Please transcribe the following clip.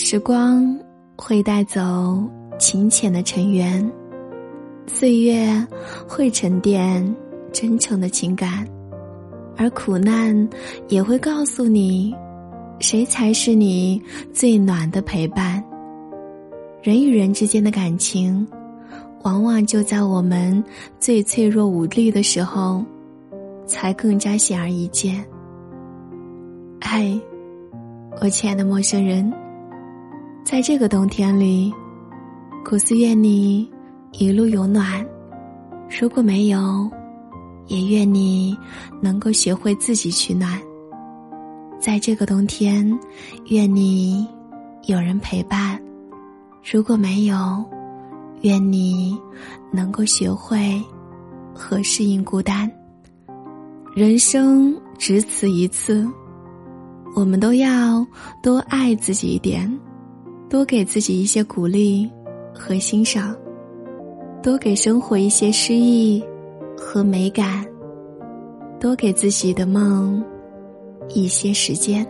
时光会带走情浅的尘缘，岁月会沉淀真诚的情感，而苦难也会告诉你，谁才是你最暖的陪伴。人与人之间的感情，往往就在我们最脆弱无力的时候，才更加显而易见。嗨，我亲爱的陌生人，在这个冬天里，苦思愿你一路有暖；如果没有，也愿你能够学会自己取暖。在这个冬天，愿你有人陪伴；如果没有，愿你能够学会和适应孤单。人生只此一次。我们都要多爱自己一点，多给自己一些鼓励和欣赏，多给生活一些诗意和美感，多给自己的梦一些时间。